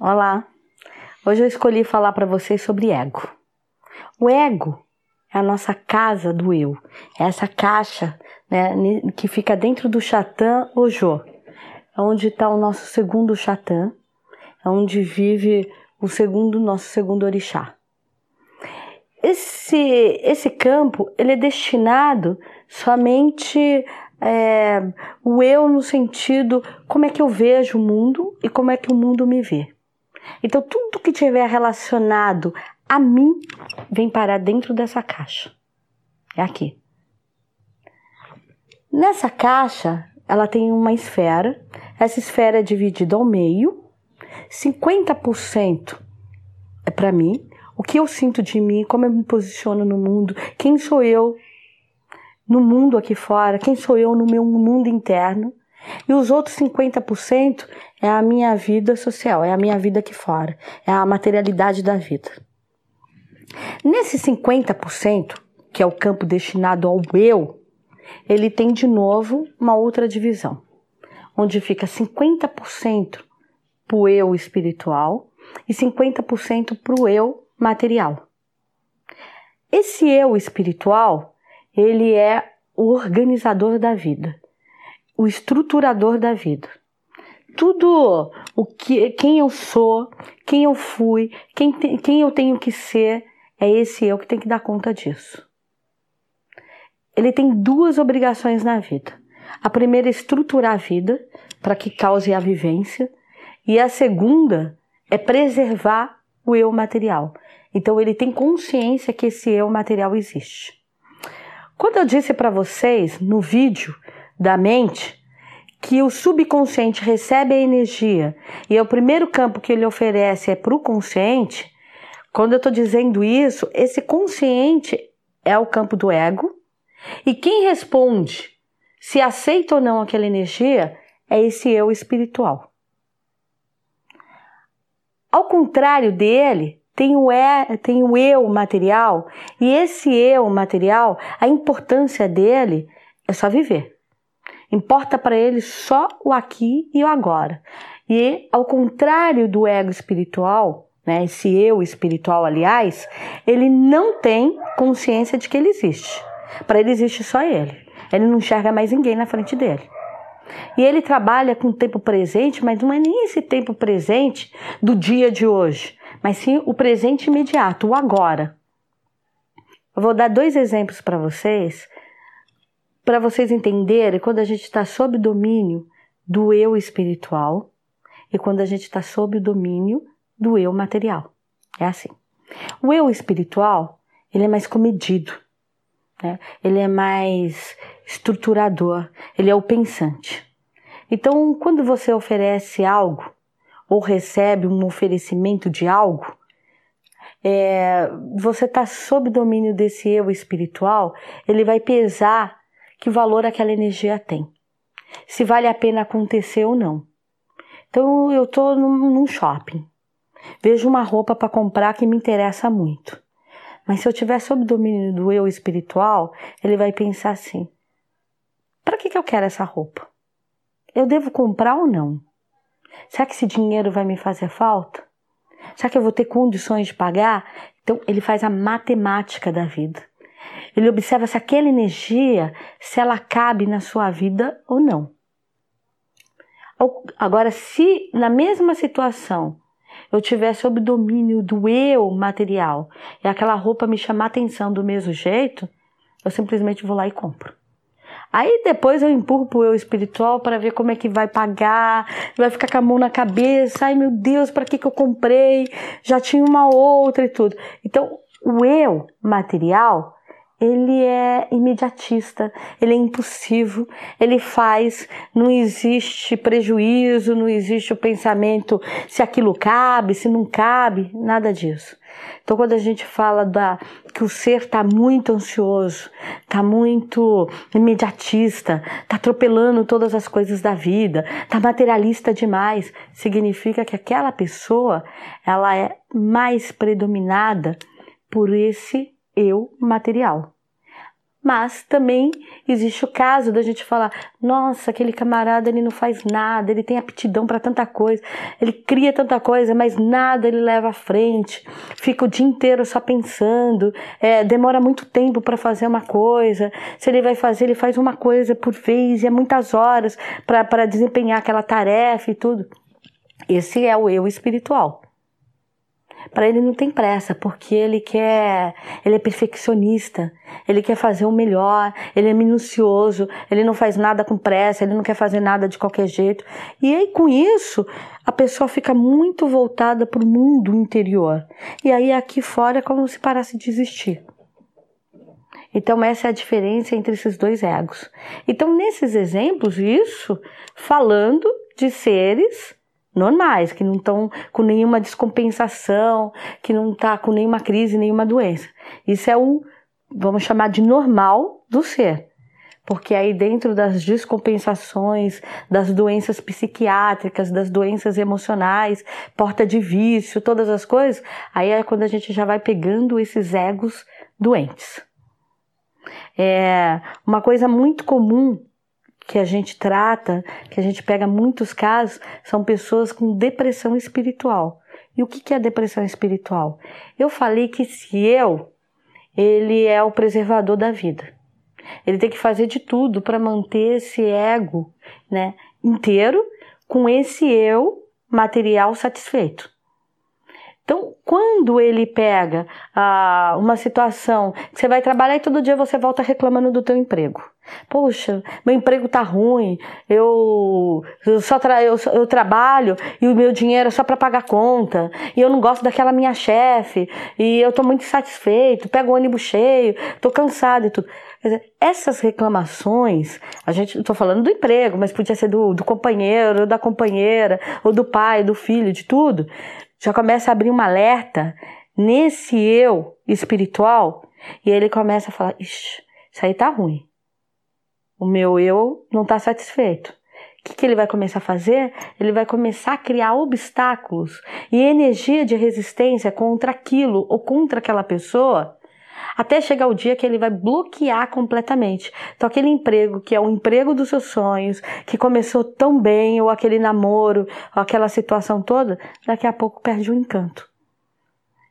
Olá! Hoje eu escolhi falar para vocês sobre ego. O ego é a nossa casa do eu, é essa caixa né, que fica dentro do Chatã Ojo, é onde está o nosso segundo Chatã, é onde vive o segundo nosso segundo orixá. Esse, esse campo ele é destinado somente é, o eu no sentido como é que eu vejo o mundo e como é que o mundo me vê. Então, tudo que tiver relacionado a mim vem parar dentro dessa caixa. É aqui. Nessa caixa, ela tem uma esfera. Essa esfera é dividida ao meio. 50% é para mim, o que eu sinto de mim, como eu me posiciono no mundo, quem sou eu no mundo aqui fora, quem sou eu no meu mundo interno. E os outros 50% é a minha vida social, é a minha vida aqui fora, é a materialidade da vida. Nesse 50%, que é o campo destinado ao eu, ele tem de novo uma outra divisão, onde fica 50% para o eu espiritual e 50% para o eu material. Esse eu espiritual, ele é o organizador da vida o estruturador da vida. Tudo o que, quem eu sou, quem eu fui, quem, te, quem eu tenho que ser, é esse eu que tem que dar conta disso. Ele tem duas obrigações na vida. A primeira é estruturar a vida para que cause a vivência, e a segunda é preservar o eu material. Então ele tem consciência que esse eu material existe. Quando eu disse para vocês no vídeo da mente que o subconsciente recebe a energia e é o primeiro campo que ele oferece é para o consciente, quando eu estou dizendo isso, esse consciente é o campo do ego e quem responde se aceita ou não aquela energia é esse eu espiritual. Ao contrário dele, tem o, é, tem o eu material, e esse eu material, a importância dele é só viver. Importa para ele só o aqui e o agora. E ao contrário do ego espiritual, né, esse eu espiritual, aliás, ele não tem consciência de que ele existe. Para ele existe só ele. Ele não enxerga mais ninguém na frente dele. E ele trabalha com o tempo presente, mas não é nem esse tempo presente do dia de hoje, mas sim o presente imediato, o agora. Eu vou dar dois exemplos para vocês para vocês entenderem quando a gente está sob domínio do eu espiritual e quando a gente está sob o domínio do eu material. É assim. O eu espiritual, ele é mais comedido, né? ele é mais estruturador, ele é o pensante. Então, quando você oferece algo ou recebe um oferecimento de algo, é, você está sob domínio desse eu espiritual, ele vai pesar que valor aquela energia tem, se vale a pena acontecer ou não. Então eu estou num, num shopping, vejo uma roupa para comprar que me interessa muito. Mas se eu tiver sob domínio do eu espiritual, ele vai pensar assim: para que, que eu quero essa roupa? Eu devo comprar ou não? Será que esse dinheiro vai me fazer falta? Será que eu vou ter condições de pagar? Então ele faz a matemática da vida. Ele observa se aquela energia, se ela cabe na sua vida ou não. Agora, se na mesma situação eu tiver sob domínio do eu material e aquela roupa me chamar atenção do mesmo jeito, eu simplesmente vou lá e compro. Aí depois eu empurro pro eu espiritual para ver como é que vai pagar, vai ficar com a mão na cabeça, ai meu Deus, para que que eu comprei? Já tinha uma outra e tudo. Então, o eu material ele é imediatista, ele é impulsivo, ele faz, não existe prejuízo, não existe o pensamento se aquilo cabe, se não cabe, nada disso. Então, quando a gente fala da, que o ser está muito ansioso, está muito imediatista, está atropelando todas as coisas da vida, está materialista demais, significa que aquela pessoa ela é mais predominada por esse eu material. Mas também existe o caso da gente falar: nossa, aquele camarada ele não faz nada, ele tem aptidão para tanta coisa, ele cria tanta coisa, mas nada ele leva à frente, fica o dia inteiro só pensando, é, demora muito tempo para fazer uma coisa. Se ele vai fazer, ele faz uma coisa por vez, e é muitas horas para desempenhar aquela tarefa e tudo. Esse é o eu espiritual. Para ele não tem pressa, porque ele quer, ele é perfeccionista, ele quer fazer o melhor, ele é minucioso, ele não faz nada com pressa, ele não quer fazer nada de qualquer jeito. E aí com isso, a pessoa fica muito voltada para o mundo interior. E aí aqui fora é como se parasse de existir. Então essa é a diferença entre esses dois egos. Então nesses exemplos, isso falando de seres normais, que não estão com nenhuma descompensação, que não está com nenhuma crise, nenhuma doença. Isso é o, vamos chamar de normal do ser. Porque aí dentro das descompensações, das doenças psiquiátricas, das doenças emocionais, porta de vício, todas as coisas, aí é quando a gente já vai pegando esses egos doentes. É uma coisa muito comum que a gente trata, que a gente pega muitos casos, são pessoas com depressão espiritual. E o que é depressão espiritual? Eu falei que se eu, ele é o preservador da vida. Ele tem que fazer de tudo para manter esse ego, né, inteiro, com esse eu material satisfeito. Então, quando ele pega ah, uma situação que você vai trabalhar e todo dia você volta reclamando do teu emprego. Poxa, meu emprego tá ruim, eu, eu só tra eu, eu, trabalho e o meu dinheiro é só para pagar conta, e eu não gosto daquela minha chefe, e eu tô muito insatisfeito, pego o ônibus cheio, tô cansado e tudo. Dizer, essas reclamações, a gente, estou falando do emprego, mas podia ser do, do companheiro, ou da companheira, ou do pai, do filho, de tudo já começa a abrir um alerta nesse eu espiritual e ele começa a falar: Ixi, isso aí tá ruim. O meu eu não está satisfeito. O que, que ele vai começar a fazer? Ele vai começar a criar obstáculos e energia de resistência contra aquilo ou contra aquela pessoa até chegar o dia que ele vai bloquear completamente. Então, aquele emprego que é o emprego dos seus sonhos, que começou tão bem, ou aquele namoro, ou aquela situação toda, daqui a pouco perde o encanto.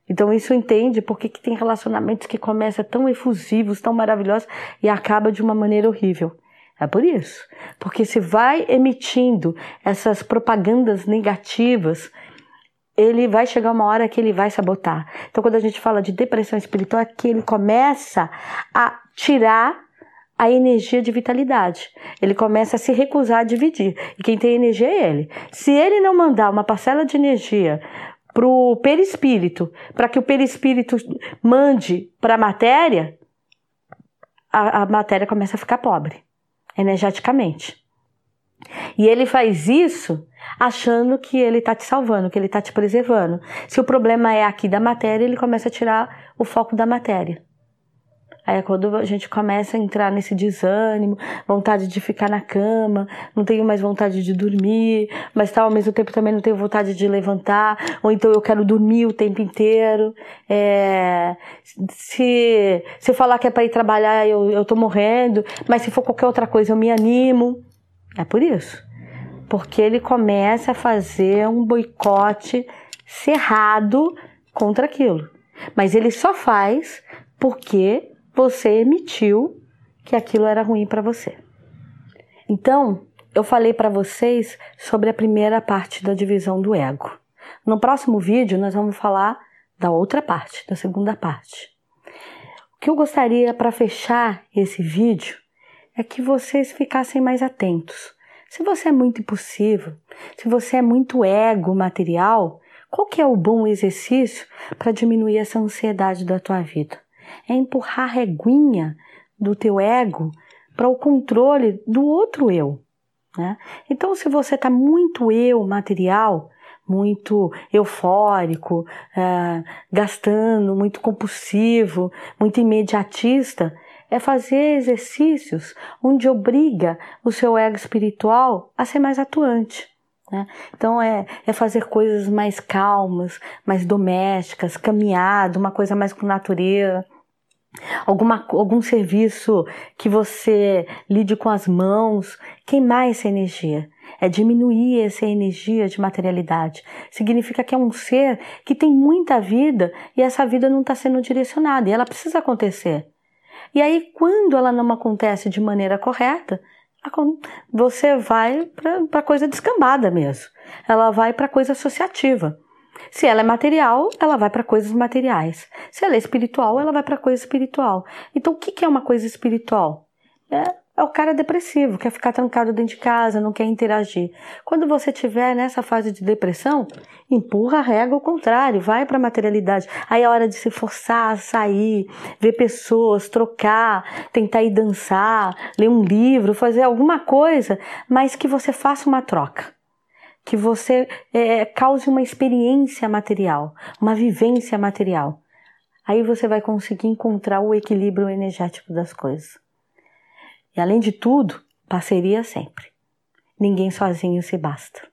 Então isso entende porque que tem relacionamentos que começam tão efusivos, tão maravilhosos e acaba de uma maneira horrível. É por isso. Porque se vai emitindo essas propagandas negativas ele vai chegar uma hora que ele vai sabotar. Então, quando a gente fala de depressão espiritual, é que ele começa a tirar a energia de vitalidade. Ele começa a se recusar a dividir. E quem tem energia é ele. Se ele não mandar uma parcela de energia para o perispírito, para que o perispírito mande para a matéria, a matéria começa a ficar pobre, energeticamente. E ele faz isso achando que ele está te salvando, que ele está te preservando. Se o problema é aqui da matéria, ele começa a tirar o foco da matéria. Aí é quando a gente começa a entrar nesse desânimo, vontade de ficar na cama, não tenho mais vontade de dormir, mas tá, ao mesmo tempo também não tenho vontade de levantar, ou então eu quero dormir o tempo inteiro. É, se, se eu falar que é para ir trabalhar, eu, eu tô morrendo, mas se for qualquer outra coisa, eu me animo. É por isso. Porque ele começa a fazer um boicote cerrado contra aquilo. Mas ele só faz porque você emitiu que aquilo era ruim para você. Então, eu falei para vocês sobre a primeira parte da divisão do ego. No próximo vídeo, nós vamos falar da outra parte, da segunda parte. O que eu gostaria para fechar esse vídeo é que vocês ficassem mais atentos. Se você é muito impossível, se você é muito ego material, qual que é o bom exercício para diminuir essa ansiedade da tua vida? É empurrar a reguinha do teu ego para o controle do outro eu. Né? Então, se você está muito eu material, muito eufórico, é, gastando, muito compulsivo, muito imediatista, é fazer exercícios onde obriga o seu ego espiritual a ser mais atuante. Né? Então é, é fazer coisas mais calmas, mais domésticas, caminhada, uma coisa mais com natureza. Alguma, algum serviço que você lide com as mãos, queimar essa energia. É diminuir essa energia de materialidade. Significa que é um ser que tem muita vida e essa vida não está sendo direcionada e ela precisa acontecer. E aí, quando ela não acontece de maneira correta, você vai para coisa descambada mesmo. Ela vai para coisa associativa. Se ela é material, ela vai para coisas materiais. Se ela é espiritual, ela vai para coisa espiritual. Então, o que é uma coisa espiritual? É, é o cara depressivo, quer ficar trancado dentro de casa, não quer interagir. Quando você estiver nessa fase de depressão, empurra a régua ao contrário, vai para a materialidade. Aí é hora de se forçar a sair, ver pessoas, trocar, tentar ir dançar, ler um livro, fazer alguma coisa, mas que você faça uma troca que você é, cause uma experiência material, uma vivência material. Aí você vai conseguir encontrar o equilíbrio energético das coisas. E além de tudo, parceria sempre. Ninguém sozinho se basta.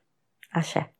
Axé.